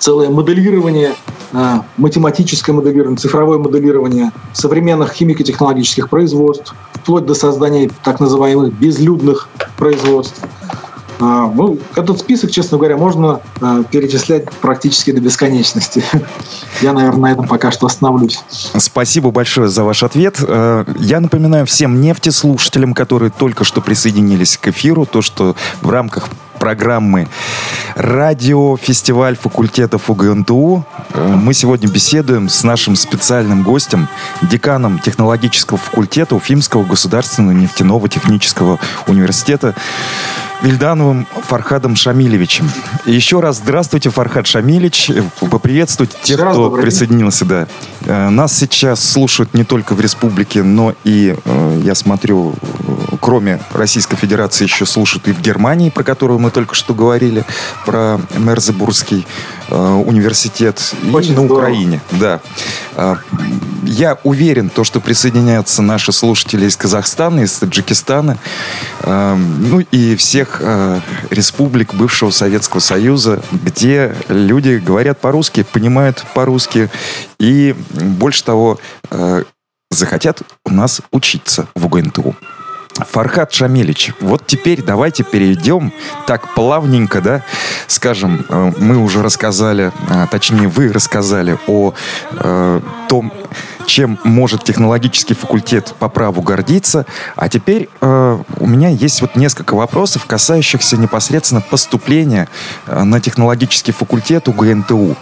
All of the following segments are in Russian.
целое моделирование, а, математическое моделирование, цифровое моделирование современных химико-технологических производств, вплоть до создания так называемых безлюдных производств. А, ну, этот список, честно говоря, можно а, перечислять практически до бесконечности. Я, наверное, на этом пока что остановлюсь. Спасибо большое за ваш ответ. Я напоминаю всем нефтеслушателям, которые только что присоединились к эфиру, то, что в рамках программы «Радиофестиваль факультетов УГНТУ». Э, мы сегодня беседуем с нашим специальным гостем, деканом технологического факультета Уфимского государственного нефтяного технического университета Вильдановым Фархадом Шамилевичем. И еще раз здравствуйте, Фархад Шамилевич. Поприветствуйте тех, кто присоединился. Да. Э, нас сейчас слушают не только в республике, но и, э, я смотрю, кроме Российской Федерации еще слушают и в Германии, про которую мы только что говорили, про Мерзебургский э, университет, Очень и на здорово. Украине. Да. Я уверен, то, что присоединяются наши слушатели из Казахстана, из Таджикистана, ну и всех э, республик бывшего Советского Союза, где люди говорят по-русски, понимают по-русски и, больше того, захотят у нас учиться в УГНТУ. Фархат Шамилич, вот теперь давайте перейдем так плавненько, да, скажем, э, мы уже рассказали, а, точнее вы рассказали о э, том, чем может технологический факультет по праву гордиться. А теперь э, у меня есть вот несколько вопросов, касающихся непосредственно поступления э, на технологический факультет УГНТУ.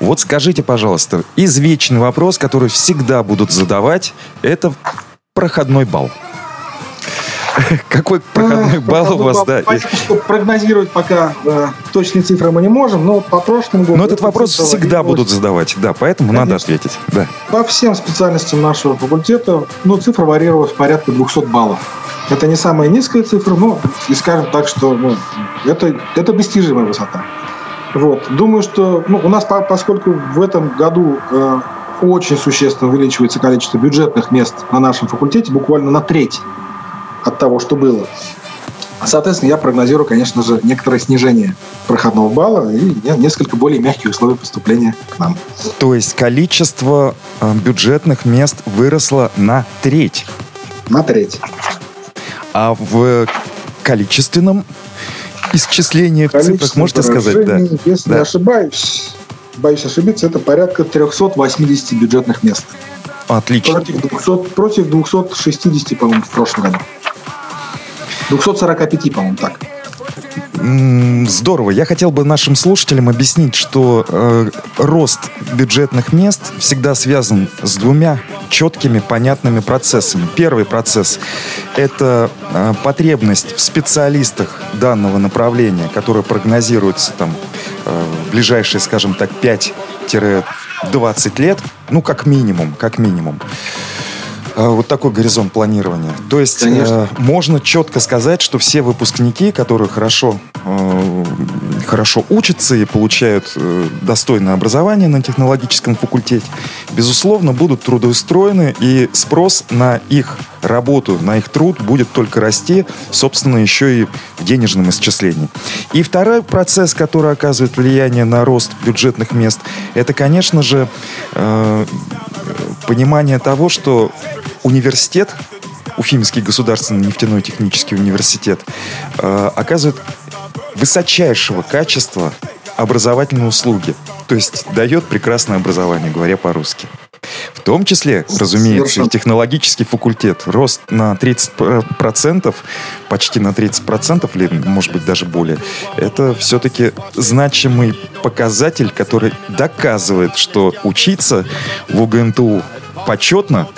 Вот скажите, пожалуйста, извечный вопрос, который всегда будут задавать, это проходной балл. Какой проходной балл у вас, да? Прогнозировать пока э, точные цифры мы не можем, но по прошлому году... Но этот вопрос всегда будут задавать, да, поэтому надо ответить. Да. По всем специальностям нашего факультета, ну, цифра варьировалась порядка 200 баллов. Это не самая низкая цифра, но и скажем так, что ну, это, это достижимая высота. Вот. Думаю, что ну, у нас, поскольку в этом году э, очень существенно увеличивается количество бюджетных мест на нашем факультете, буквально на треть от того, что было. Соответственно, я прогнозирую, конечно же, некоторое снижение проходного балла и несколько более мягкие условия поступления к нам. То есть количество э, бюджетных мест выросло на треть? На треть. А в количественном исчислении в цифрах можете сказать? Да. Если да. не ошибаюсь, боюсь ошибиться, это порядка 380 бюджетных мест. Отлично. Против 200, против 260, по-моему, в прошлом году. 245, по-моему, так. Здорово. Я хотел бы нашим слушателям объяснить, что э, рост бюджетных мест всегда связан с двумя четкими, понятными процессами. Первый процесс – это э, потребность в специалистах данного направления, которая прогнозируется там, э, ближайшие, скажем так, 5-20 лет, ну, как минимум, как минимум. Э, вот такой горизонт планирования. То есть э, можно четко сказать, что все выпускники, которые хорошо, э, хорошо учатся и получают достойное образование на технологическом факультете, безусловно, будут трудоустроены, и спрос на их работу, на их труд будет только расти, собственно, еще и в денежном исчислении. И второй процесс, который оказывает влияние на рост бюджетных мест, это, конечно же, понимание того, что университет, Уфимский государственный нефтяной технический университет, э, оказывает высочайшего качества образовательные услуги. То есть дает прекрасное образование, говоря по-русски. В том числе, разумеется, и технологический факультет. Рост на 30%, почти на 30%, или, может быть, даже более. Это все-таки значимый показатель, который доказывает, что учиться в УГНТУ почетно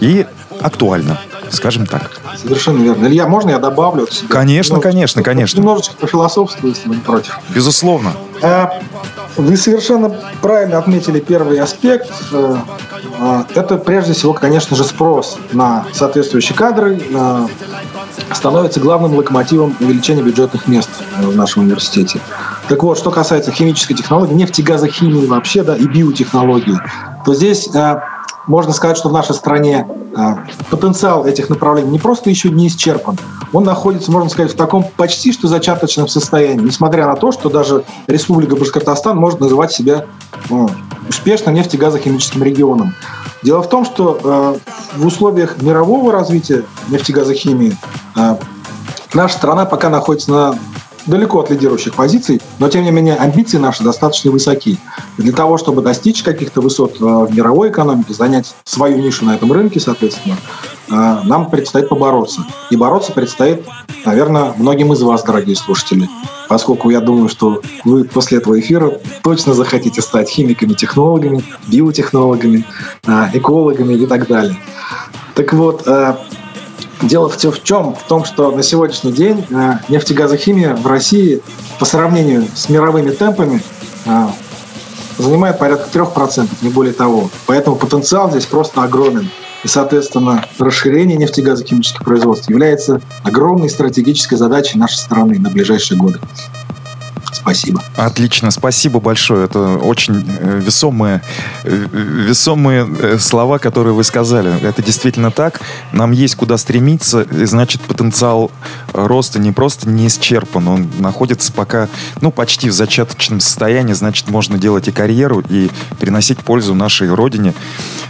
и актуально, скажем так. Совершенно верно. Илья, можно я добавлю от себя? Конечно, ну, конечно, конечно. Немножечко пофилософствую, если вы не против. Безусловно. А, вы совершенно правильно отметили первый аспект. Э, а, это прежде всего, конечно же, спрос на соответствующие кадры становится главным локомотивом увеличения бюджетных мест в нашем университете. Так вот, что касается химической технологии, нефтегазохимии вообще, да, и биотехнологии, то здесь можно сказать, что в нашей стране потенциал этих направлений не просто еще не исчерпан, он находится, можно сказать, в таком почти что зачаточном состоянии, несмотря на то, что даже Республика Башкортостан может называть себя ну, успешным нефтегазохимическим регионом. Дело в том, что э, в условиях мирового развития нефтегазохимии наша страна пока находится на далеко от лидирующих позиций, но тем не менее амбиции наши достаточно высоки. Для того, чтобы достичь каких-то высот э, в мировой экономике, занять свою нишу на этом рынке, соответственно, э, нам предстоит побороться. И бороться предстоит, наверное, многим из вас, дорогие слушатели, поскольку я думаю, что вы после этого эфира точно захотите стать химиками, технологами, биотехнологами, э, экологами и так далее. Так вот, Дело в, в чем? В том, что на сегодняшний день э, нефтегазохимия в России по сравнению с мировыми темпами э, занимает порядка 3%, не более того. Поэтому потенциал здесь просто огромен. И, соответственно, расширение нефтегазохимических производств является огромной стратегической задачей нашей страны на ближайшие годы. Спасибо. Отлично, спасибо большое. Это очень э, весомые, э, весомые э, слова, которые вы сказали. Это действительно так. Нам есть куда стремиться, и значит потенциал роста не просто не исчерпан, он находится пока, ну, почти в зачаточном состоянии, значит, можно делать и карьеру, и приносить пользу нашей родине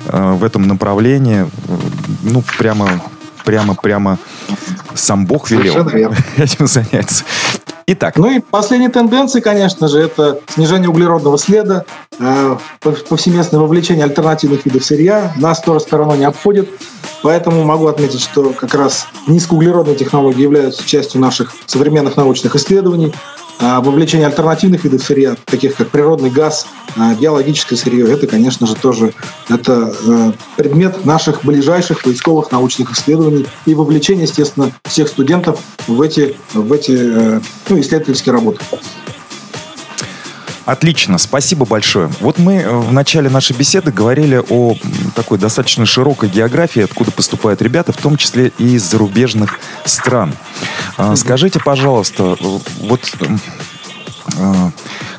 в этом направлении, ну, прямо прямо, прямо сам Бог велел этим заняться. Итак. Ну и последняя тенденция, конечно же, это снижение углеродного следа, э, повсеместное вовлечение альтернативных видов сырья. Нас тоже стороной не обходит. Поэтому могу отметить, что как раз низкоуглеродные технологии являются частью наших современных научных исследований. А вовлечение альтернативных видов сырья, таких как природный газ, а, биологическое сырье, это, конечно же, тоже это э, предмет наших ближайших поисковых научных исследований и вовлечение, естественно, всех студентов в эти, в эти э, ну, исследовательские работы. Отлично, спасибо большое. Вот мы э, в начале нашей беседы говорили о такой достаточно широкой географии, откуда поступают ребята, в том числе и из зарубежных стран. А, скажите, пожалуйста, вот а,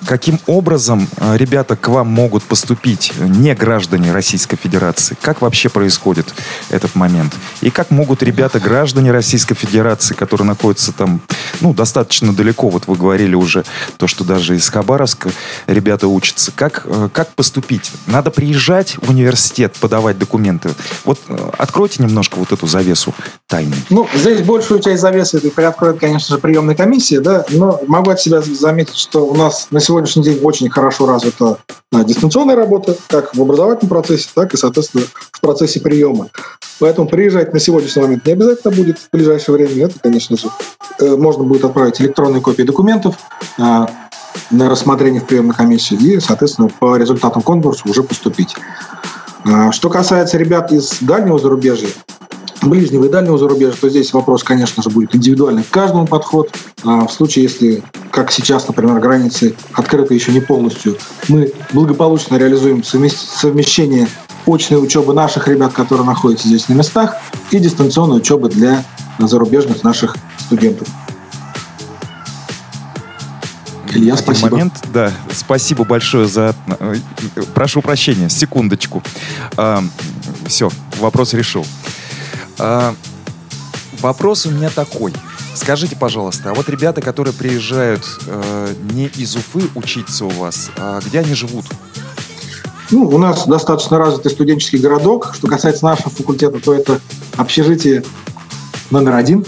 каким образом а, ребята к вам могут поступить не граждане Российской Федерации? Как вообще происходит этот момент? И как могут ребята граждане Российской Федерации, которые находятся там, ну, достаточно далеко, вот вы говорили уже, то, что даже из Хабаровска ребята учатся, как, э, как поступить? Надо приезжать в университет, подавать документы. Вот э, откройте немножко вот эту завесу тайны. Ну, здесь большую часть завесы приоткроет, конечно же, приемная комиссия, да, но могу от себя заметить, что у нас на сегодняшний день очень хорошо развита а, дистанционная работа, как в образовательном процессе, так и, соответственно, в процессе приема. Поэтому приезжать на сегодняшний момент не обязательно будет в ближайшее время. Это, конечно же, э, можно будет отправить электронные копии документов а, на рассмотрение в приемной комиссии и, соответственно, по результатам конкурса уже поступить. А, что касается ребят из дальнего зарубежья, ближнего и дальнего зарубежья, то здесь вопрос, конечно же, будет индивидуальный к каждому подход. А в случае, если, как сейчас, например, границы открыты еще не полностью, мы благополучно реализуем совмещение очной учебы наших ребят, которые находятся здесь на местах, и дистанционной учебы для зарубежных наших студентов. Илья, спасибо. Момент, да, спасибо большое за... Э, прошу прощения, секундочку. А, все, вопрос решил. А, вопрос у меня такой. Скажите, пожалуйста, а вот ребята, которые приезжают э, не из Уфы учиться у вас, а где они живут? Ну, у нас достаточно развитый студенческий городок. Что касается нашего факультета, то это общежитие номер один.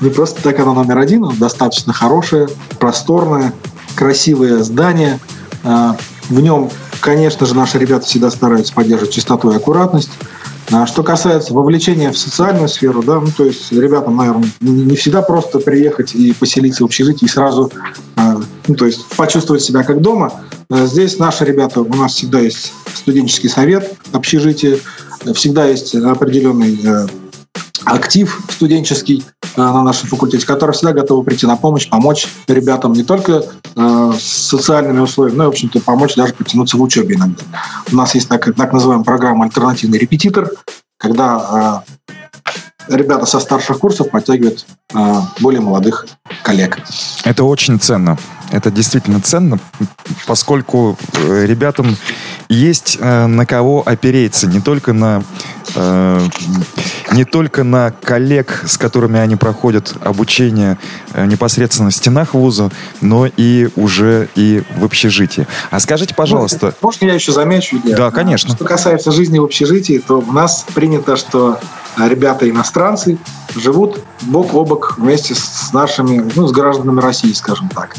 Не просто так оно номер один, оно достаточно хорошее, просторное, красивое здание. А, в нем, конечно же, наши ребята всегда стараются поддерживать чистоту и аккуратность. А что касается вовлечения в социальную сферу, да, ну, то есть ребятам, наверное, не всегда просто приехать и поселиться в общежитии и сразу, а, ну, то есть почувствовать себя как дома. А здесь наши ребята, у нас всегда есть студенческий совет общежития, всегда есть определенный э, актив студенческий э, на нашем факультете, который всегда готовы прийти на помощь, помочь ребятам не только э, с социальными условиями, но и, в общем-то, помочь даже потянуться в учебе иногда. У нас есть так, так называемая программа «Альтернативный репетитор», когда э, ребята со старших курсов подтягивают более молодых коллег. Это очень ценно. Это действительно ценно, поскольку ребятам есть э, на кого опереться, не только на э, не только на коллег, с которыми они проходят обучение э, непосредственно в стенах вуза, но и уже и в общежитии. А скажите, пожалуйста... Можно я еще замечу? Илья? Да, конечно. Что касается жизни в общежитии, то у нас принято, что ребята-иностранцы живут бок о бок вместе с нашими, ну, с гражданами России, скажем так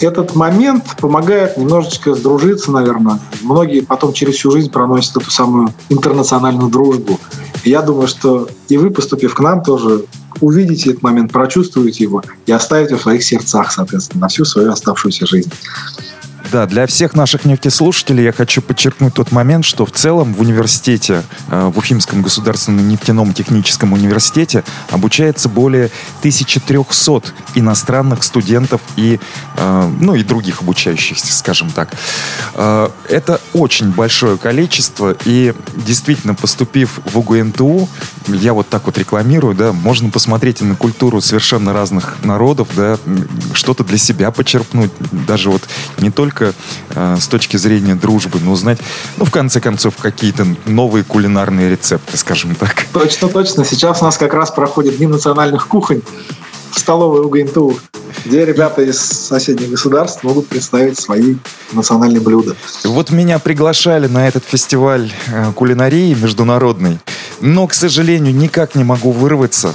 этот момент помогает немножечко сдружиться, наверное. Многие потом через всю жизнь проносят эту самую интернациональную дружбу. И я думаю, что и вы, поступив к нам, тоже увидите этот момент, прочувствуете его и оставите в своих сердцах, соответственно, на всю свою оставшуюся жизнь. Да, для всех наших нефтеслушателей я хочу подчеркнуть тот момент, что в целом в университете, э, в Уфимском государственном нефтяном техническом университете обучается более 1300 иностранных студентов и, э, ну, и других обучающихся, скажем так. Э, это очень большое количество, и действительно, поступив в УГНТУ, я вот так вот рекламирую, да, можно посмотреть на культуру совершенно разных народов, да, что-то для себя почерпнуть, даже вот не только только э, с точки зрения дружбы, но узнать, ну, в конце концов, какие-то новые кулинарные рецепты, скажем так. Точно, точно. Сейчас у нас как раз проходит Дни национальных кухонь в столовой УГНТУ, где ребята из соседних государств могут представить свои национальные блюда. Вот меня приглашали на этот фестиваль э, кулинарии международный, но, к сожалению, никак не могу вырваться.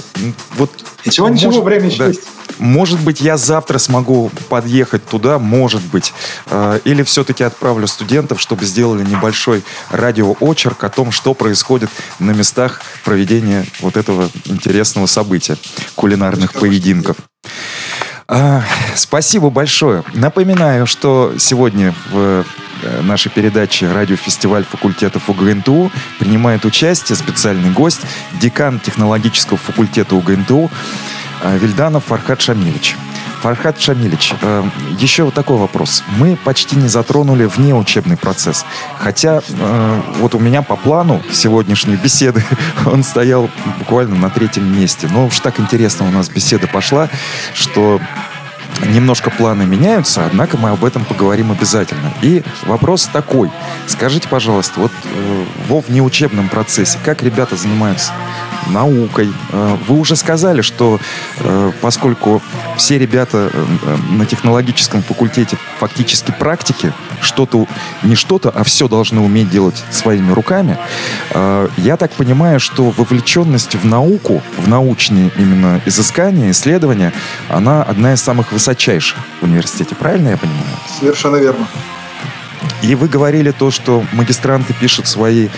Вот, ничего, может, ничего, время еще да. есть. Может быть, я завтра смогу подъехать туда, может быть. Э, или все-таки отправлю студентов, чтобы сделали небольшой радиоочерк о том, что происходит на местах проведения вот этого интересного события, кулинарных поединков. Спасибо большое. Напоминаю, что сегодня в э, нашей передаче «Радиофестиваль факультетов УГНТУ» принимает участие специальный гость, декан технологического факультета УГНТУ Э, Вильданов Фархад Шамилевич. Фархад Шамилевич, э, еще вот такой вопрос. Мы почти не затронули внеучебный процесс. Хотя э, вот у меня по плану сегодняшней беседы он стоял буквально на третьем месте. Но уж так интересно у нас беседа пошла, что немножко планы меняются, однако мы об этом поговорим обязательно. И вопрос такой. Скажите, пожалуйста, вот э, во внеучебном процессе, как ребята занимаются наукой? Э, вы уже сказали, что э, поскольку все ребята э, на технологическом факультете фактически практики, что-то, не что-то, а все должны уметь делать своими руками, я так понимаю, что вовлеченность в науку, в научные именно изыскания, исследования, она одна из самых высочайших в университете. Правильно я понимаю? Совершенно верно. И вы говорили то, что магистранты пишут свои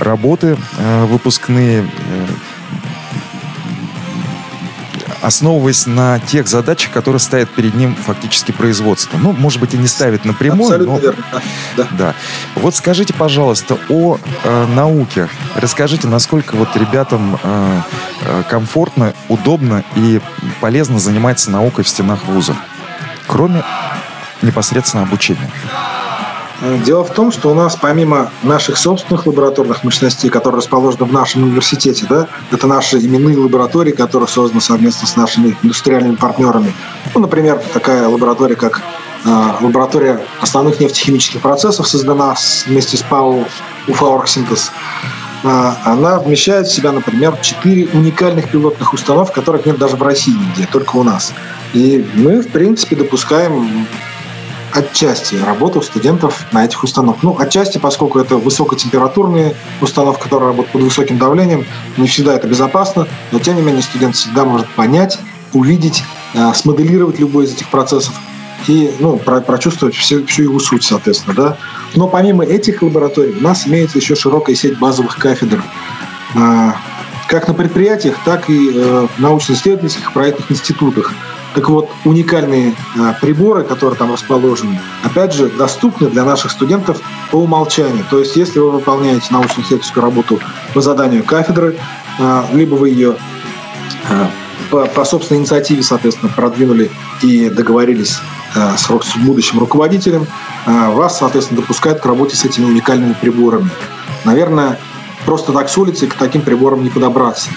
работы э, выпускные э, основываясь на тех задачах, которые ставят перед ним фактически производство. Ну, может быть, и не ставит напрямую, Абсолютно но... верно. Да. да. Вот скажите, пожалуйста, о э, науке. Расскажите, насколько вот ребятам э, э комфортно, удобно и полезно заниматься наукой в стенах вуза, кроме непосредственно обучения. Дело в том, что у нас помимо наших собственных лабораторных мощностей, которые расположены в нашем университете, да, это наши именные лаборатории, которые созданы совместно с нашими индустриальными партнерами. Ну, например, такая лаборатория, как э, лаборатория основных нефтехимических процессов, создана вместе с ПАО «Уфаоргсинтез». Э, она вмещает в себя, например, четыре уникальных пилотных установок, которых нет даже в России нигде, только у нас. И мы, в принципе, допускаем отчасти работу студентов на этих установках. Ну, отчасти, поскольку это высокотемпературные установки, которые работают под высоким давлением, не всегда это безопасно, но тем не менее студент всегда может понять, увидеть, э, смоделировать любой из этих процессов и ну, про, прочувствовать всю, всю его суть, соответственно. Да? Но помимо этих лабораторий у нас имеется еще широкая сеть базовых кафедр. Э, как на предприятиях, так и э, в научно-исследовательских проектных институтах. Так вот, уникальные а, приборы, которые там расположены, опять же, доступны для наших студентов по умолчанию. То есть, если вы выполняете научно-исследовательскую работу по заданию кафедры, а, либо вы ее а, по, по собственной инициативе, соответственно, продвинули и договорились с, с будущим руководителем, вас, соответственно, допускают к работе с этими уникальными приборами. Наверное, просто так с улицы к таким приборам не подобраться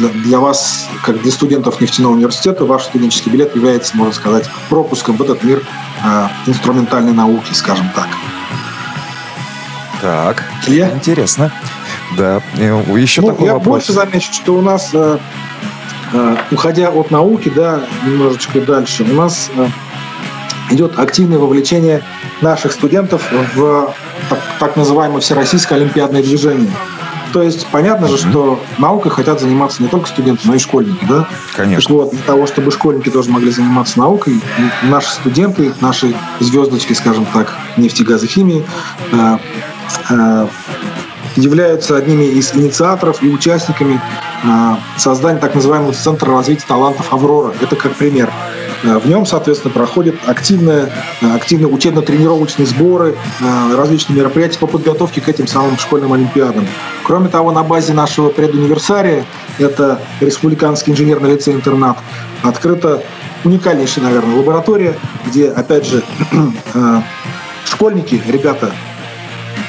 для, для вас, как для студентов нефтяного университета, ваш студенческий билет является, можно сказать, пропуском в этот мир э, инструментальной науки, скажем так. Так, я? интересно. Да, еще ну, такой я вопрос. больше замечу, что у нас, э, э, уходя от науки, да, немножечко дальше, у нас э, идет активное вовлечение наших студентов в так, так называемое всероссийское олимпиадное движение. То есть понятно же, что наукой хотят заниматься не только студенты, но и школьники, да? Конечно. Так вот, для того, чтобы школьники тоже могли заниматься наукой, наши студенты, наши звездочки, скажем так, нефтегазохимии, э, э, являются одними из инициаторов и участниками э, создания так называемого Центра развития талантов «Аврора». Это как пример. Э, в нем, соответственно, проходят активные, э, активные учебно-тренировочные сборы, э, различные мероприятия по подготовке к этим самым школьным олимпиадам. Кроме того, на базе нашего предуниверсария, это Республиканский инженерный лицей-интернат, открыта уникальнейшая, наверное, лаборатория, где, опять же, школьники, ребята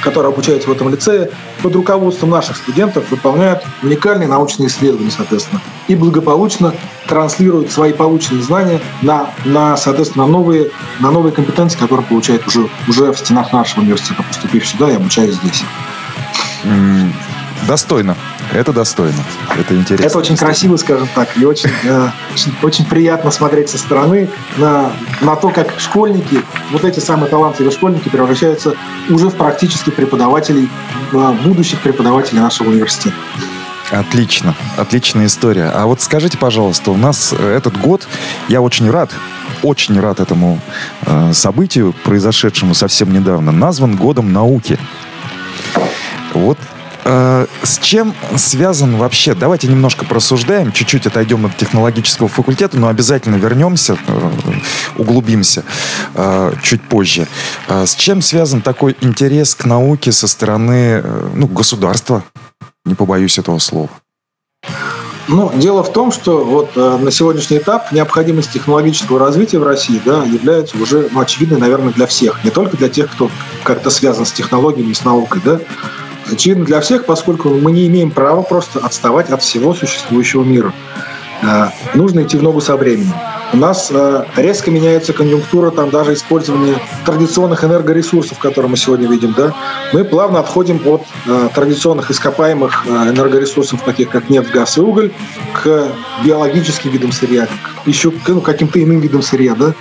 которые обучаются в этом лицее, под руководством наших студентов выполняют уникальные научные исследования, соответственно, и благополучно транслируют свои полученные знания на, на соответственно, новые, на новые компетенции, которые получают уже, уже в стенах нашего университета, поступив сюда и обучаясь здесь. Достойно. Это достойно. Это интересно. Это очень красиво, скажем так, и очень, э, очень, очень приятно смотреть со стороны на, на то, как школьники, вот эти самые талантливые школьники превращаются уже в практически преподавателей, э, будущих преподавателей нашего университета. Отлично, отличная история. А вот скажите, пожалуйста, у нас э, этот год, я очень рад, очень рад этому э, событию, произошедшему совсем недавно, назван годом науки. Вот с чем связан вообще? Давайте немножко просуждаем, чуть-чуть отойдем от технологического факультета, но обязательно вернемся, э, углубимся э, чуть позже. С чем связан такой интерес к науке со стороны ну, государства? Не побоюсь этого слова. Ну, дело в том, что вот э, на сегодняшний этап необходимость технологического развития в России да, является уже ну, очевидной, наверное, для всех. Не только для тех, кто как-то связан с технологиями и с наукой. Да очевидно для всех, поскольку мы не имеем права просто отставать от всего существующего мира. Э, нужно идти в ногу со временем. У нас э, резко меняется конъюнктура там даже использования традиционных энергоресурсов, которые мы сегодня видим. Да? Мы плавно отходим от э, традиционных ископаемых энергоресурсов, таких как нефть, газ и уголь, к биологическим видам сырья, еще к ну, каким-то иным видам сырья. Да?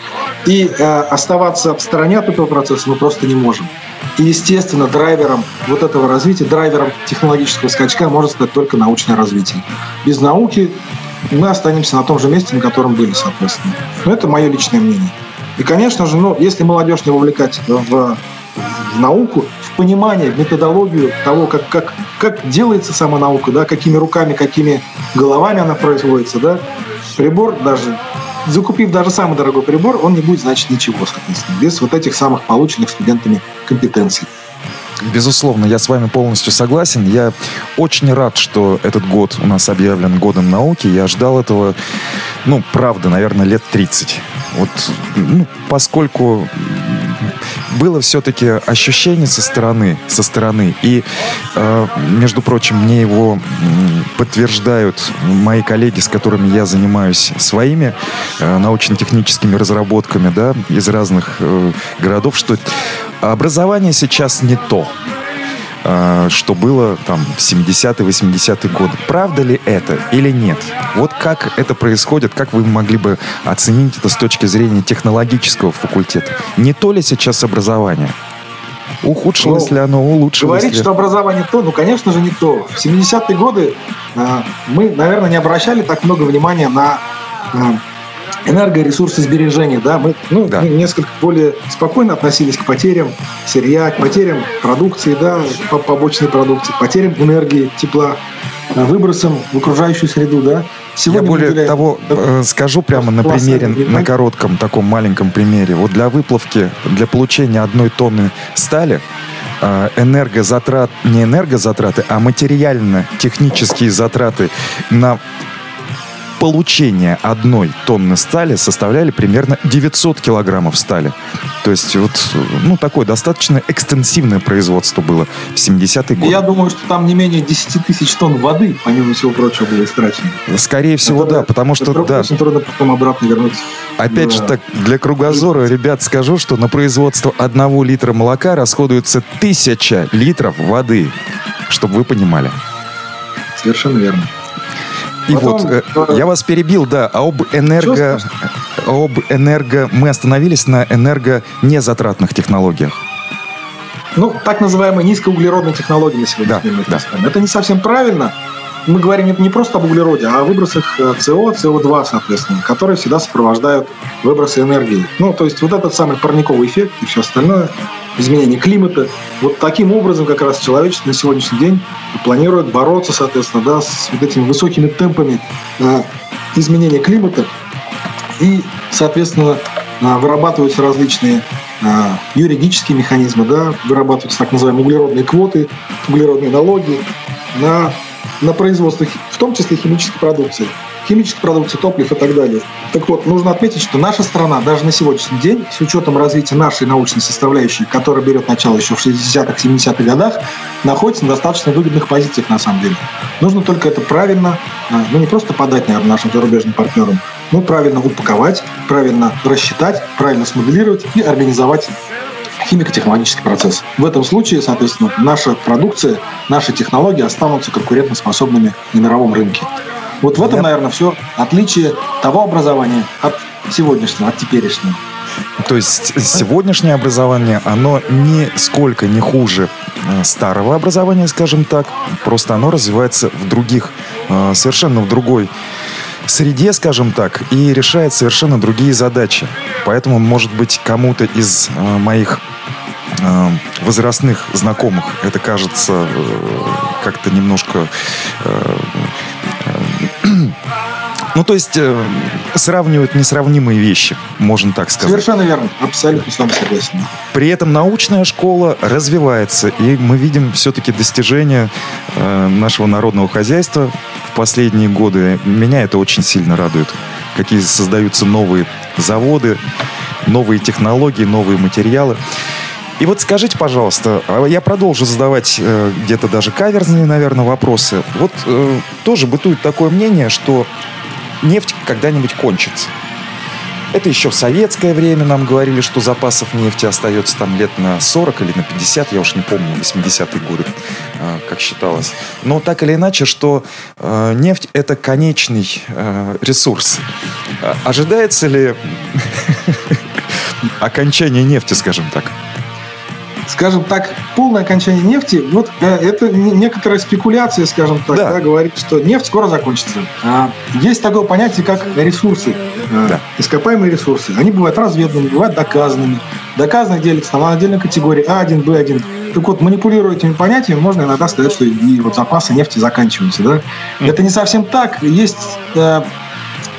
И оставаться в стороне от этого процесса мы просто не можем. И, естественно, драйвером вот этого развития, драйвером технологического скачка может стать только научное развитие. Без науки мы останемся на том же месте, на котором были, соответственно. Но это мое личное мнение. И, конечно же, ну, если молодежь не вовлекать в, в науку, в понимание, в методологию того, как, как, как делается сама наука, да, какими руками, какими головами она производится, да, прибор даже закупив даже самый дорогой прибор, он не будет значить ничего, соответственно, без вот этих самых полученных студентами компетенций. Безусловно, я с вами полностью согласен. Я очень рад, что этот год у нас объявлен годом науки. Я ждал этого, ну, правда, наверное, лет 30. Вот, ну, поскольку было все-таки ощущение со стороны, со стороны. И, э, между прочим, мне его подтверждают мои коллеги, с которыми я занимаюсь своими э, научно-техническими разработками, да, из разных э, городов, что образование сейчас не то. Э, что было там в 70-е, 80-е годы. Правда ли это или нет? Вот как это происходит, как вы могли бы оценить это с точки зрения технологического факультета? Не то ли сейчас образование? Ухудшилось ну, ли оно, улучшилось Говорить, ли? что образование то, ну, конечно же, не то. В 70-е годы э, мы, наверное, не обращали так много внимания на э, энергоресурсосбережения, да, мы ну, да. несколько более спокойно относились к потерям сырья, к потерям продукции, да, побочной продукции, к потерям энергии, тепла, э, выбросам в окружающую среду, да. Сегодня Я более того э, скажу прямо на примере, на коротком таком маленьком примере. Вот для выплавки, для получения одной тонны стали э, энергозатрат, не энергозатраты, а материально-технические затраты на получения одной тонны стали составляли примерно 900 килограммов стали. То есть вот, ну, такое достаточно экстенсивное производство было в 70-е годы. Я думаю, что там не менее 10 тысяч тонн воды, помимо всего прочего, было истрачено. Скорее всего, это, да, потому что... Это да, очень трудно потом обратно вернуть. Опять да. же так, для кругозора, ребят, скажу, что на производство одного литра молока расходуется тысяча литров воды, чтобы вы понимали. Совершенно верно. И Потом, вот, э, я вас перебил, да, а об энерго... Об энерго... Мы остановились на энерго незатратных технологиях. Ну, так называемые низкоуглеродные технологии на сегодняшний да, да. Это не совсем правильно. Мы говорим не просто об углероде, а о выбросах СО, э, СО2, соответственно, которые всегда сопровождают выбросы энергии. Ну, то есть вот этот самый парниковый эффект и все остальное – изменения климата. Вот таким образом как раз человечество на сегодняшний день планирует бороться, соответственно, да, с вот этими высокими темпами э, изменения климата и, соответственно, э, вырабатываются различные э, юридические механизмы, да, вырабатываются так называемые углеродные квоты, углеродные налоги на, на производство, в том числе химической продукции химической продукции, топлив и так далее. Так вот, нужно отметить, что наша страна даже на сегодняшний день, с учетом развития нашей научной составляющей, которая берет начало еще в 60-х, 70-х годах, находится на достаточно выгодных позициях на самом деле. Нужно только это правильно, а, ну не просто подать, наверное, нашим зарубежным партнерам, но правильно упаковать, правильно рассчитать, правильно смоделировать и организовать химико-технологический процесс. В этом случае, соответственно, наша продукция, наши технологии останутся конкурентоспособными на мировом рынке. Вот в этом, Я... наверное, все отличие того образования от сегодняшнего, от теперешнего. То есть сегодняшнее образование, оно нисколько не хуже э, старого образования, скажем так. Просто оно развивается в других, э, совершенно в другой среде, скажем так, и решает совершенно другие задачи. Поэтому, может быть, кому-то из э, моих возрастных знакомых это кажется как-то немножко ну, то есть э, сравнивают несравнимые вещи, можно так сказать. Совершенно верно, абсолютно с вами согласен. При этом научная школа развивается, и мы видим все-таки достижения э, нашего народного хозяйства в последние годы. Меня это очень сильно радует. Какие создаются новые заводы, новые технологии, новые материалы. И вот скажите, пожалуйста, а я продолжу задавать э, где-то даже каверзные, наверное, вопросы. Вот э, тоже бытует такое мнение, что нефть когда-нибудь кончится. Это еще в советское время нам говорили, что запасов нефти остается там лет на 40 или на 50, я уж не помню, 80-е годы, э, как считалось. Но так или иначе, что нефть – это конечный ресурс. Ожидается ли окончание нефти, скажем так? Скажем так, полное окончание нефти, вот это некоторая спекуляция, скажем так, да. Да, говорит, что нефть скоро закончится. А, есть такое понятие, как ресурсы, э, да. ископаемые ресурсы. Они бывают разведанными, бывают доказанными. Доказанные делятся на отдельной категории А1, Б1. Так вот, манипулируя этими понятиями, можно иногда сказать, что и вот запасы нефти заканчиваются. Да? Mm. Это не совсем так. Есть э,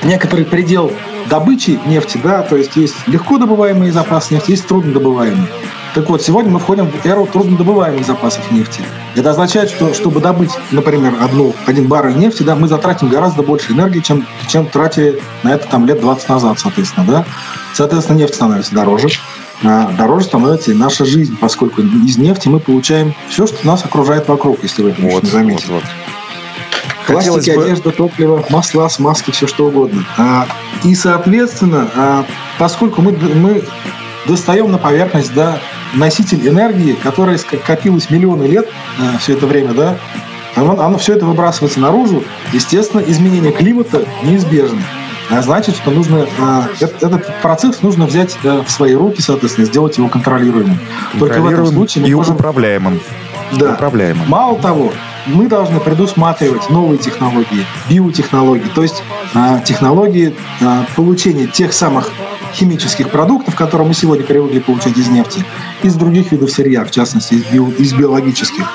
некоторый предел добычи нефти, да, то есть есть легко добываемые запасы нефти, есть трудно добываемые. Так вот, сегодня мы входим в эру труднодобываемых запасов нефти. Это означает, что чтобы добыть, например, одну, один баррель нефти, да, мы затратим гораздо больше энергии, чем, чем тратили на это там, лет 20 назад, соответственно. Да? Соответственно, нефть становится дороже. А дороже становится и наша жизнь, поскольку из нефти мы получаем все, что нас окружает вокруг, если вы это вот, не заметили. Вот, вот. Пластики, бы... одежда, топливо, масла, смазки, все что угодно. А, и, соответственно, а, поскольку мы, мы достаем на поверхность да, носитель энергии, которая скопилась миллионы лет э, все это время, да, оно, оно все это выбрасывается наружу, естественно, изменение климата неизбежно. А значит, что нужно э, этот процесс нужно взять э, в свои руки, соответственно, сделать его контролируемым. Только в этом случае мы и можем... управляемым. Да. Управляемым. Мало того, мы должны предусматривать новые технологии, биотехнологии, то есть э, технологии э, получения тех самых химических продуктов, которые мы сегодня привыкли получать из нефти, из других видов сырья, в частности из, био, из биологических.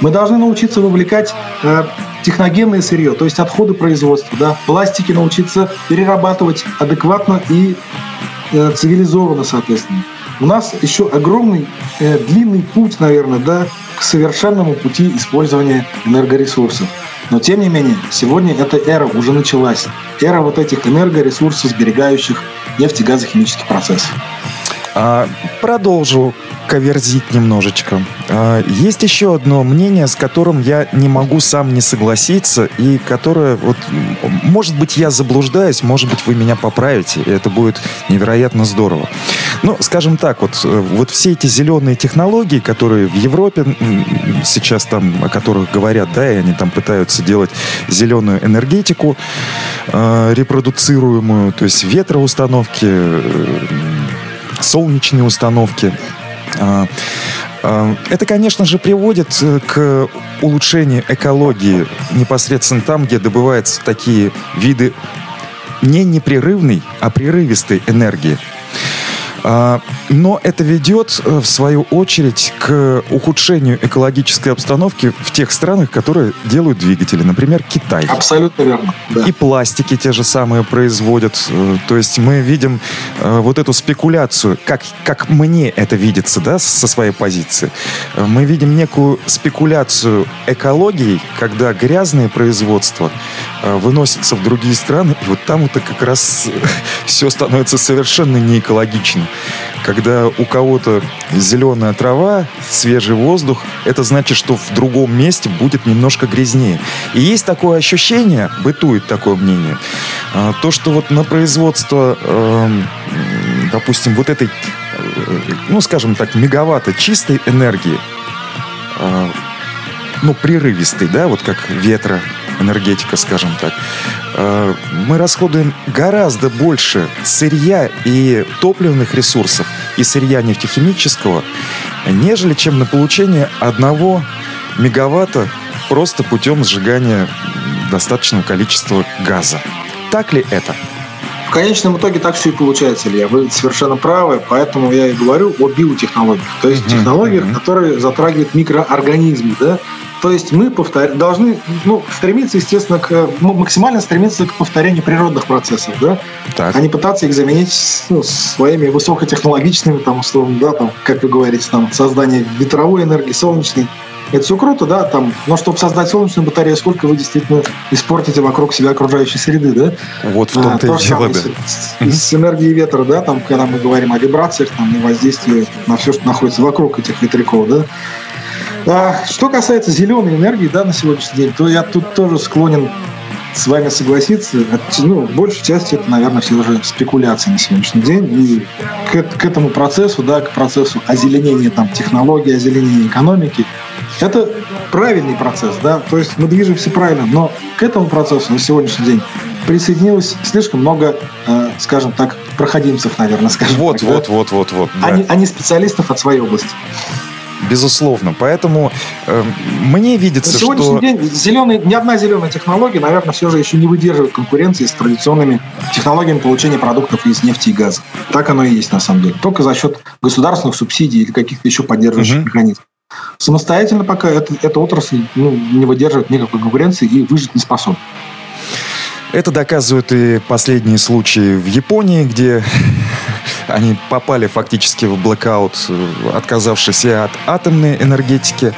Мы должны научиться вовлекать э, техногенное сырье, то есть отходы производства, да, пластики научиться перерабатывать адекватно и э, цивилизованно, соответственно. У нас еще огромный, э, длинный путь, наверное, да, к совершенному пути использования энергоресурсов. Но тем не менее, сегодня эта эра уже началась. Эра вот этих энергоресурсов, сберегающих нефтегазохимических процессов. А, продолжу коверзить немножечко. А, есть еще одно мнение, с которым я не могу сам не согласиться, и которое, вот, может быть, я заблуждаюсь, может быть, вы меня поправите, и это будет невероятно здорово. Ну, скажем так, вот, э, вот все эти зеленые технологии, которые в Европе сейчас там, о которых говорят, да, и они там пытаются делать зеленую энергетику, э, репродуцируемую, то есть ветроустановки, э, солнечные установки. А, а, это, конечно же, приводит э, к улучшению экологии непосредственно там, где добываются такие виды не непрерывной, а прерывистой энергии. А, но это ведет, э, в свою очередь, к ухудшению экологической обстановки в тех странах, которые делают двигатели. Например, Китай. Абсолютно верно. Да. И пластики те же самые производят. Э, то есть мы видим э, вот эту спекуляцию, как, как мне это видится, да, со своей позиции. Мы видим некую спекуляцию экологией, когда грязные производства выносятся в другие страны, и вот там это как раз все становится совершенно неэкологичным. Когда у кого-то зеленая трава, свежий воздух, это значит, что в другом месте будет немножко грязнее. И есть такое ощущение, бытует такое мнение, а, то, что вот на производство, эм, допустим, вот этой, э, ну, скажем так, мегаватта чистой энергии, а, ну, прерывистой, да, вот как ветра, энергетика, скажем так, э, мы расходуем гораздо больше сырья и топливных ресурсов и сырья нефтехимического, нежели чем на получение одного мегаватта просто путем сжигания достаточного количества газа. Так ли это? В конечном итоге так все и получается, Илья. Вы совершенно правы, поэтому я и говорю о биотехнологиях. То есть технологиях, uh-huh. которые затрагивают микроорганизмы, да, то есть мы повтор... должны ну, стремиться, естественно, к ну, максимально стремиться к повторению природных процессов, да, так. а не пытаться их заменить ну, своими высокотехнологичными, там, условно, да, там, как вы говорите, там, создание ветровой энергии, солнечной. Это все круто, да, там, но чтобы создать солнечную батарею, сколько вы действительно испортите вокруг себя окружающей среды, да? Вот в том-то а, и дело, да. С, с энергией ветра, да, там, когда мы говорим о вибрациях, там, и воздействии на все, что находится вокруг этих ветряков, да, а, что касается зеленой энергии, да, на сегодняшний день, то я тут тоже склонен с вами согласиться. Ну, большей части это, наверное, все уже спекуляции на сегодняшний день. И к, к этому процессу, да, к процессу озеленения там, технологий, озеленения экономики, это правильный процесс, да, то есть мы движемся правильно, но к этому процессу на сегодняшний день присоединилось слишком много, э, скажем так, проходимцев, наверное, скажем вот, так. Вот, да? вот, вот, вот, да. а, не, а не специалистов от своей области безусловно. Поэтому э, мне видится, На сегодняшний что... день зеленый, ни одна зеленая технология, наверное, все же еще не выдерживает конкуренции с традиционными технологиями получения продуктов из нефти и газа. Так оно и есть на самом деле. Только за счет государственных субсидий или каких-то еще поддерживающих угу. механизмов. Самостоятельно пока эта, эта отрасль ну, не выдерживает никакой конкуренции и выжить не способна. Это доказывают и последние случаи в Японии, где они попали фактически в блокаут, отказавшись и от атомной энергетики,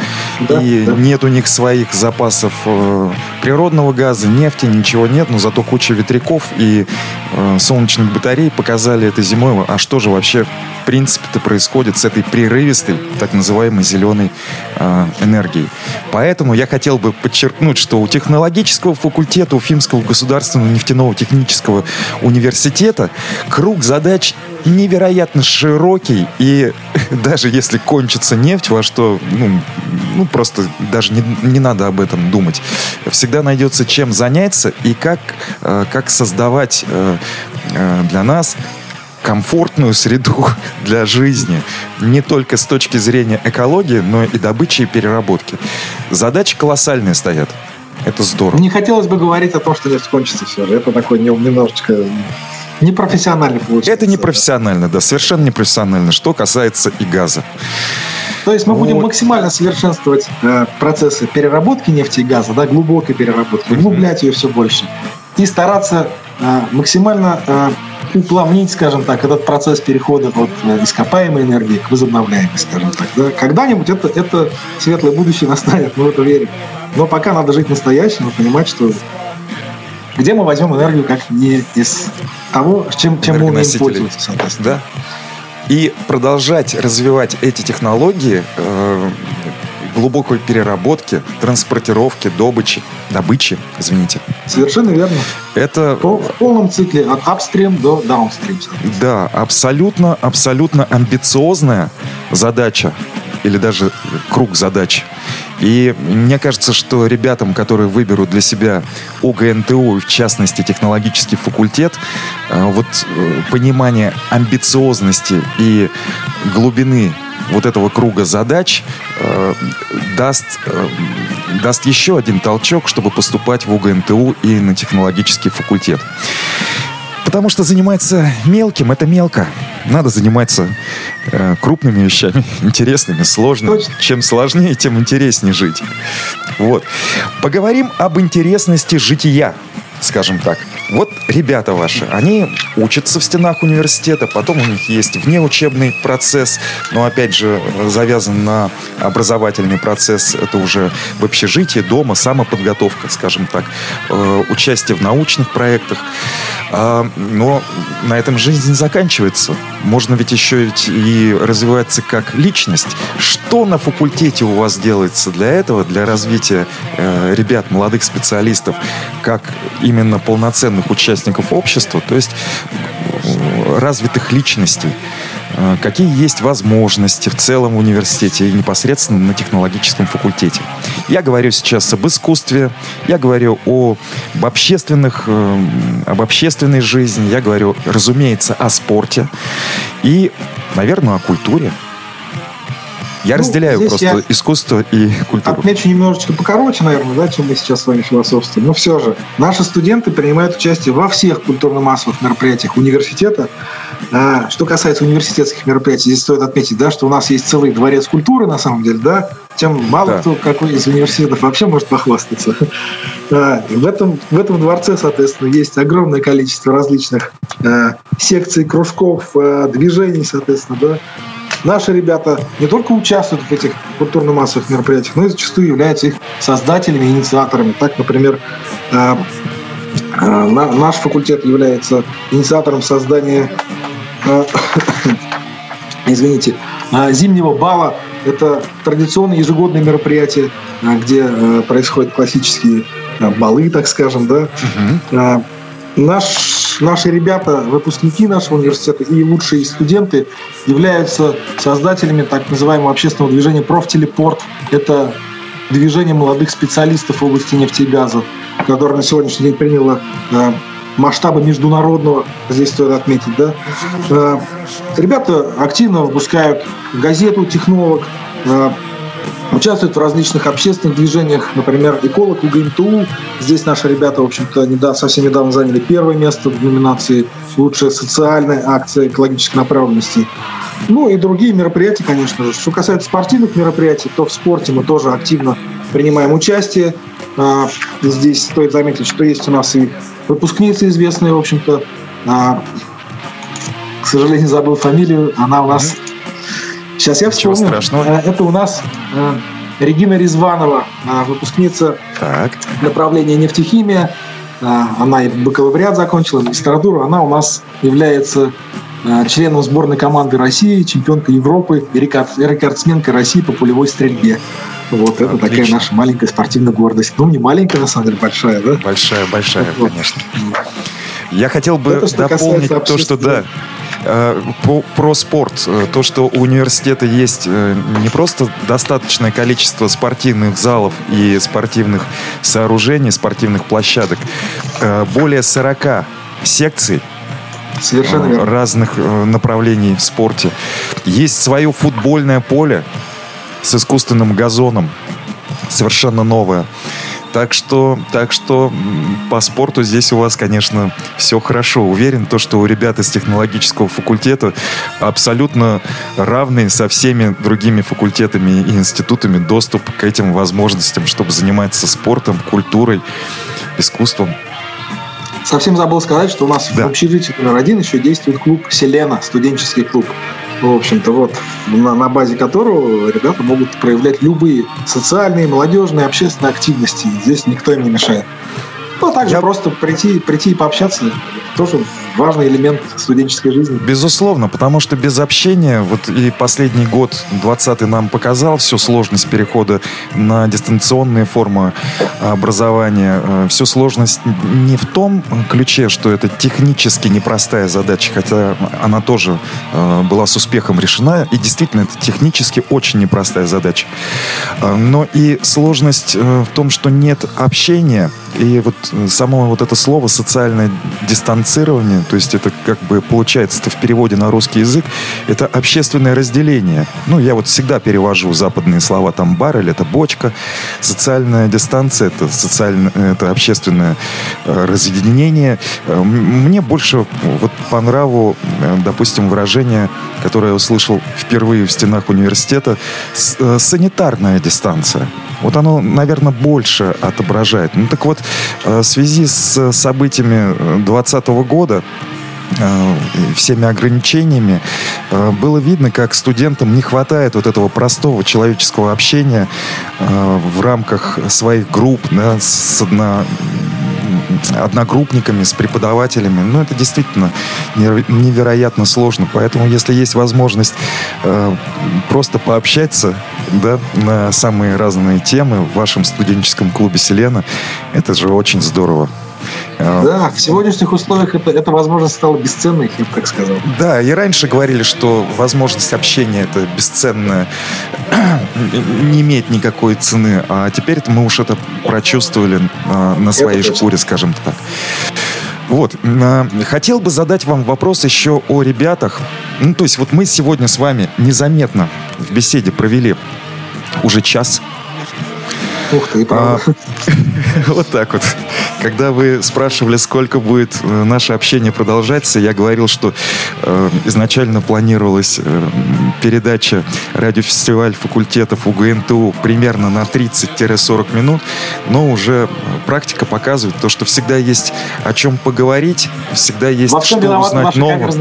да, и да. нет у них своих запасов э, природного газа, нефти, ничего нет, но зато куча ветряков и э, солнечных батарей показали это зимой, а что же вообще в принципе-то происходит с этой прерывистой, так называемой зеленой э, энергией. Поэтому я хотел бы подчеркнуть, что у технологического факультета Уфимского государственного нефтяного технического университета круг задач невероятно широкий, и даже если кончится нефть, во что, ну, ну просто даже не, не надо об этом думать, всегда найдется чем заняться и как, э, как создавать э, э, для нас комфортную среду для жизни. Не только с точки зрения экологии, но и добычи и переработки. Задачи колоссальные стоят. Это здорово. Не хотелось бы говорить о том, что нефть кончится все же. Это такой немножечко Непрофессионально получается. Это непрофессионально, да, совершенно непрофессионально, что касается и газа. То есть мы вот. будем максимально совершенствовать э, процессы переработки нефти и газа, да, глубокой переработки, углублять ее все больше. И стараться э, максимально э, уплавнить, скажем так, этот процесс перехода от э, ископаемой энергии к возобновляемой, скажем так. Да? Когда-нибудь это, это светлое будущее настанет, мы в это верим. Но пока надо жить настоящим и понимать, что где мы возьмем энергию, как не из того, чем, чем мы умеем пользоваться, соответственно. Да. И продолжать развивать эти технологии э, глубокой переработки, транспортировки, добычи, добычи, извините. Совершенно верно. Это... По, в полном цикле от upstream до downstream. Да, абсолютно, абсолютно амбициозная задача или даже круг задач. И мне кажется, что ребятам, которые выберут для себя ОГНТУ, в частности технологический факультет, э, вот э, понимание амбициозности и глубины вот этого круга задач э, даст, э, даст еще один толчок, чтобы поступать в УГНТУ и на технологический факультет. Потому что заниматься мелким это мелко. Надо заниматься э, крупными вещами, интересными, сложными. Точно. Чем сложнее, тем интереснее жить. Вот. Поговорим об интересности жития, скажем так. Вот ребята ваши, они учатся в стенах университета, потом у них есть внеучебный процесс, но опять же завязан на образовательный процесс, это уже в общежитии, дома, самоподготовка, скажем так, э, участие в научных проектах. А, но на этом жизнь не заканчивается. Можно ведь еще и развиваться как личность. Что на факультете у вас делается для этого, для развития э, ребят, молодых специалистов, как именно полноценных полноценных участников общества, то есть э, развитых личностей. Э, какие есть возможности в целом в университете и непосредственно на технологическом факультете. Я говорю сейчас об искусстве, я говорю о, об общественных, э, об общественной жизни, я говорю, разумеется, о спорте и, наверное, о культуре. Я ну, разделяю просто я искусство и культуру. Отмечу немножечко покороче, наверное, да, чем мы сейчас с вами философствуем. Но все же, наши студенты принимают участие во всех культурно-массовых мероприятиях университета. А, что касается университетских мероприятий, здесь стоит отметить, да, что у нас есть целый дворец культуры, на самом деле, да, тем мало да. кто какой из университетов вообще может похвастаться. А, в, этом, в этом дворце, соответственно, есть огромное количество различных а, секций, кружков, движений, соответственно, да, наши ребята не только участвуют в этих культурно-массовых мероприятиях, но и зачастую являются их создателями, инициаторами. Так, например, э, э, наш факультет является инициатором создания, э, извините, зимнего бала. Это традиционное ежегодное мероприятие, где происходят классические балы, так скажем, да. Угу. Наш, наши ребята, выпускники нашего университета и лучшие студенты являются создателями так называемого общественного движения «Профтелепорт». Это движение молодых специалистов в области нефти и газа, которое на сегодняшний день приняло э, масштабы международного, здесь стоит отметить, да. Э, ребята активно выпускают газету «Технолог», участвуют в различных общественных движениях, например, эколог УГНТУ. Здесь наши ребята, в общем-то, недавно, совсем недавно заняли первое место в номинации «Лучшая социальная акция экологической направленности». Ну и другие мероприятия, конечно же. Что касается спортивных мероприятий, то в спорте мы тоже активно принимаем участие. А, здесь стоит заметить, что есть у нас и выпускницы известные, в общем-то. А, к сожалению, забыл фамилию. Она у нас Сейчас я вспомню. Ничего страшного. Э, это у нас э, Регина Резванова, э, выпускница так. направления нефтехимия. Она и бакалавриат закончила, магистратуру. Она у нас является членом сборной команды России, чемпионка Европы и рекордсменка России по пулевой стрельбе. Вот Отлично. это такая наша маленькая спортивная гордость. Ну, не маленькая, на самом деле, большая, да? Большая, большая, вот. конечно. Я хотел бы это, дополнить то, что да, Э, про спорт. Э, то, что у университета есть э, не просто достаточное количество спортивных залов и спортивных сооружений, спортивных площадок, более 40 секций Совершенно разных направлений в спорте. Есть свое футбольное поле с искусственным газоном, совершенно новое. Так что, так что по спорту здесь у вас, конечно, все хорошо. Уверен, то, что у ребят из технологического факультета абсолютно равный со всеми другими факультетами и институтами доступ к этим возможностям, чтобы заниматься спортом, культурой, искусством. Совсем забыл сказать, что у нас да. в общежитии номер один еще действует клуб «Селена», студенческий клуб. В общем-то, вот на, на базе которого ребята могут проявлять любые социальные, молодежные, общественные активности. Здесь никто им не мешает. Ну, а также Я... просто прийти, прийти и пообщаться тоже важный элемент студенческой жизни. Безусловно, потому что без общения, вот и последний год, 20-й, нам показал всю сложность перехода на дистанционные формы образования. Э, всю сложность не в том ключе, что это технически непростая задача, хотя она тоже э, была с успехом решена, и действительно это технически очень непростая задача. Э, но и сложность в том, что нет общения, и вот само вот это слово социальное дистанцирование, то есть это как бы получается это в переводе на русский язык, это общественное разделение. Ну, я вот всегда перевожу западные слова, там баррель, это бочка, социальная дистанция, это социальное, это общественное э, разъединение. Э, мне больше вот по нраву, э, допустим, выражение, которое я услышал впервые в стенах университета, санитарная дистанция. Вот оно, наверное, больше отображает. Ну так вот, в связи с событиями 2020 года, Э, всеми ограничениями, э, было видно, как студентам не хватает вот этого простого человеческого общения э, в рамках своих групп, да, с одно, одногруппниками, с преподавателями. Ну, это действительно невероятно сложно. Поэтому, если есть возможность просто пообщаться да, на самые разные темы в вашем студенческом клубе «Селена», это же очень здорово. Да, в сегодняшних условиях это, эта возможность стала бесценной, я бы так сказал. Да, и раньше говорили, что возможность общения это бесценная, не имеет никакой цены, а теперь мы уж это прочувствовали а, на своей это шкуре, скажем так. Вот, хотел бы задать вам вопрос еще о ребятах. Ну, то есть вот мы сегодня с вами незаметно в беседе провели уже час. Ух ты, правда. А, вот так вот. Когда вы спрашивали, сколько будет э, наше общение продолжаться, я говорил, что э, изначально планировалась э, передача радиофестиваль факультетов УГНТУ примерно на 30-40 минут, но уже практика показывает то, что всегда есть о чем поговорить, всегда есть Во что узнать нового.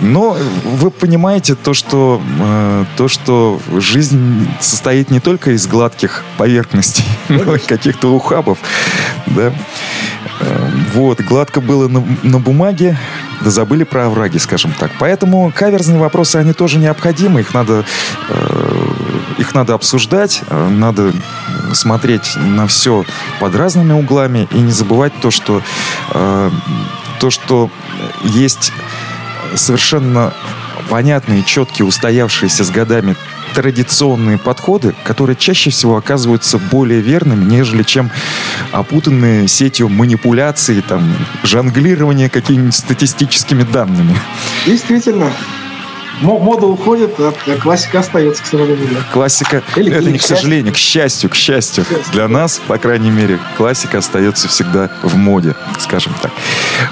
Но вы понимаете то, что, э, то, что жизнь состоит не только из гладких поверхностей, но и каких-то ухабов да. Эм, вот, гладко было на, на бумаге, да забыли про овраги, скажем так. Поэтому каверзные вопросы, они тоже необходимы, их надо, э, их надо обсуждать, э, надо смотреть на все под разными углами и не забывать то, что, э, то, что есть совершенно понятные, четкие, устоявшиеся с годами традиционные подходы, которые чаще всего оказываются более верными, нежели чем опутанные сетью манипуляций, там, жонглирования какими-нибудь статистическими данными. Действительно. Мода уходит, а классика остается, к сожалению. Да. Классика, или, это или не к, сожалению, к счастью, к счастью. К счастью. Для нас, по крайней мере, классика остается всегда в моде, скажем так.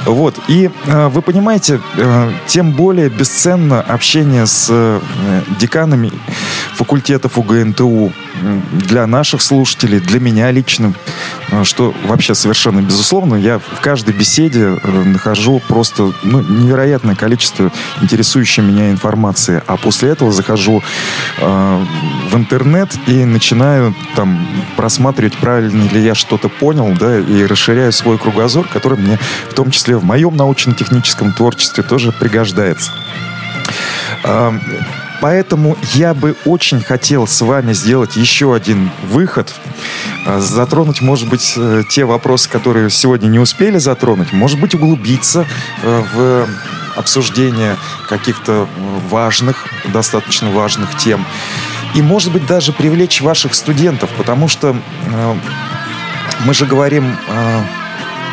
Вот, и э, вы понимаете, э, тем более бесценно общение с э, деканами факультетов УГНТУ для наших слушателей, для меня лично, э, что вообще совершенно безусловно, я в каждой беседе э, нахожу просто ну, невероятное количество интересующей меня информации, а после этого захожу э, в интернет и начинаю там просматривать, правильно ли я что-то понял, да, и расширяю свой кругозор, который мне в том числе в моем научно-техническом творчестве тоже пригождается. Поэтому я бы очень хотел с вами сделать еще один выход, а, затронуть, может быть, э, те вопросы, которые сегодня не успели затронуть, может быть, углубиться э, в обсуждение каких-то важных, достаточно важных тем. И, может быть, даже привлечь ваших студентов, потому что э, мы же говорим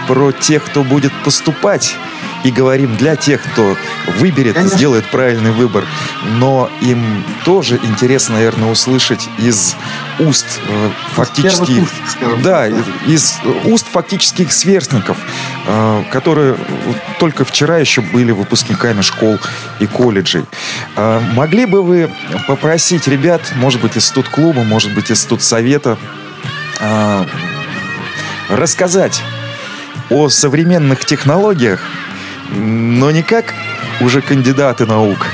про тех, кто будет поступать и говорим для тех, кто выберет, Конечно. сделает правильный выбор. Но им тоже интересно, наверное, услышать из уст э, фактически... да, из уст фактических сверстников, э, которые только вчера еще были выпускниками школ и колледжей. Э, могли бы вы попросить ребят, может быть, из студ-клуба, может быть, из студ-совета, э, рассказать о современных технологиях, но не как уже кандидаты наук,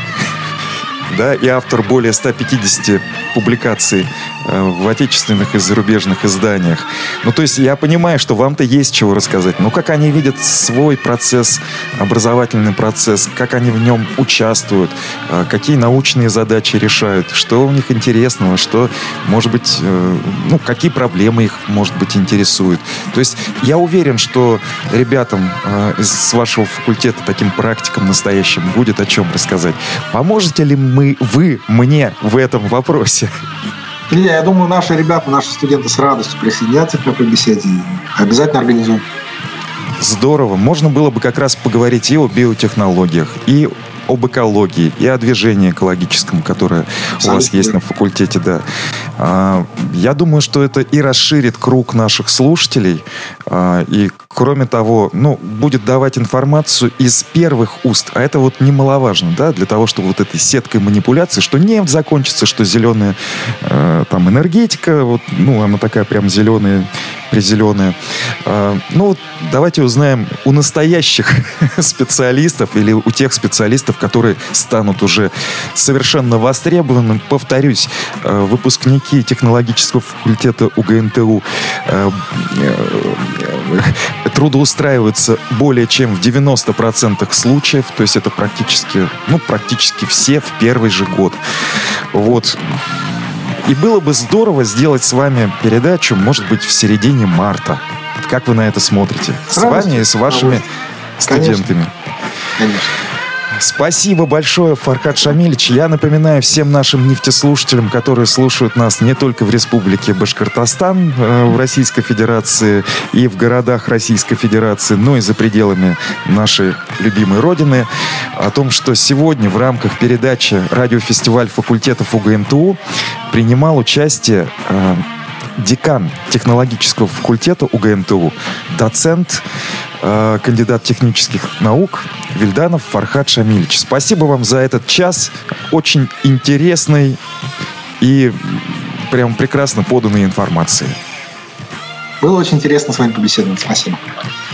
да, и автор более 150 публикаций э, в отечественных и зарубежных изданиях. Ну, то есть я понимаю, что вам-то есть чего рассказать. Но как они видят свой процесс, образовательный процесс, как они в нем участвуют, э, какие научные задачи решают, что у них интересного, что, может быть, э, ну, какие проблемы их, может быть, интересуют. То есть я уверен, что ребятам с вашего факультета, таким практикам настоящим, будет о чем рассказать. Поможете ли мы, вы мне в этом вопросе? Илья, я думаю, наши ребята, наши студенты с радостью присоединятся к такой беседе. Обязательно организуем. Здорово. Можно было бы как раз поговорить и о биотехнологиях, и об экологии и о движении экологическом, которое Абсолютно. у вас есть на факультете, да. А, я думаю, что это и расширит круг наших слушателей, а, и кроме того, ну, будет давать информацию из первых уст, а это вот немаловажно, да, для того, чтобы вот этой сеткой манипуляции, что нефть закончится, что зеленая э, там энергетика, вот, ну, она такая прям зеленая, призеленая. Э, ну, давайте узнаем у настоящих специалистов или у тех специалистов, которые станут уже совершенно востребованными. Повторюсь, э, выпускники технологического факультета УГНТУ э, э, трудоустраиваются более чем в 90% случаев, то есть это практически, ну, практически все в первый же год. Вот. И было бы здорово сделать с вами передачу, может быть, в середине марта. Как вы на это смотрите? С, вами и с вашими студентами. Конечно. Спасибо большое, Фархад Шамильевич. Я напоминаю всем нашим нефтеслушателям, которые слушают нас не только в Республике Башкортостан, э, в Российской Федерации и в городах Российской Федерации, но и за пределами нашей любимой Родины, о том, что сегодня в рамках передачи радиофестиваль факультетов УГНТУ принимал участие э, декан технологического факультета УГНТУ, доцент, э, кандидат технических наук Вильданов Фархад Шамильевич. Спасибо вам за этот час. Очень интересной и прям прекрасно поданной информации. Было очень интересно с вами побеседовать. Спасибо.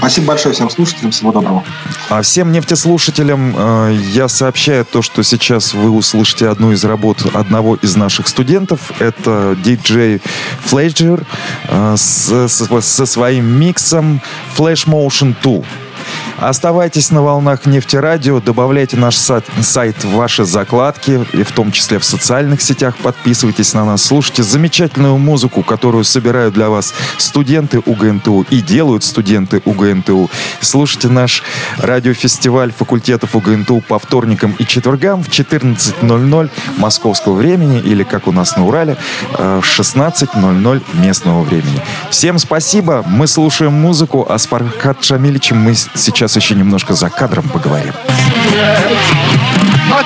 Спасибо большое всем слушателям. Всего доброго. А всем нефтеслушателям э, я сообщаю то, что сейчас вы услышите одну из работ одного из наших студентов. Это DJ Fledger э, с, с, со своим миксом Flash Motion 2. Оставайтесь на волнах нефтерадио, добавляйте наш сайт, в ваши закладки, и в том числе в социальных сетях. Подписывайтесь на нас, слушайте замечательную музыку, которую собирают для вас студенты УГНТУ и делают студенты УГНТУ. Слушайте наш радиофестиваль факультетов УГНТУ по вторникам и четвергам в 14.00 московского времени или, как у нас на Урале, э, в 16.00 местного времени. Всем спасибо, мы слушаем музыку, а с Пархат Шамиличем мы сейчас еще немножко за кадром поговорим. А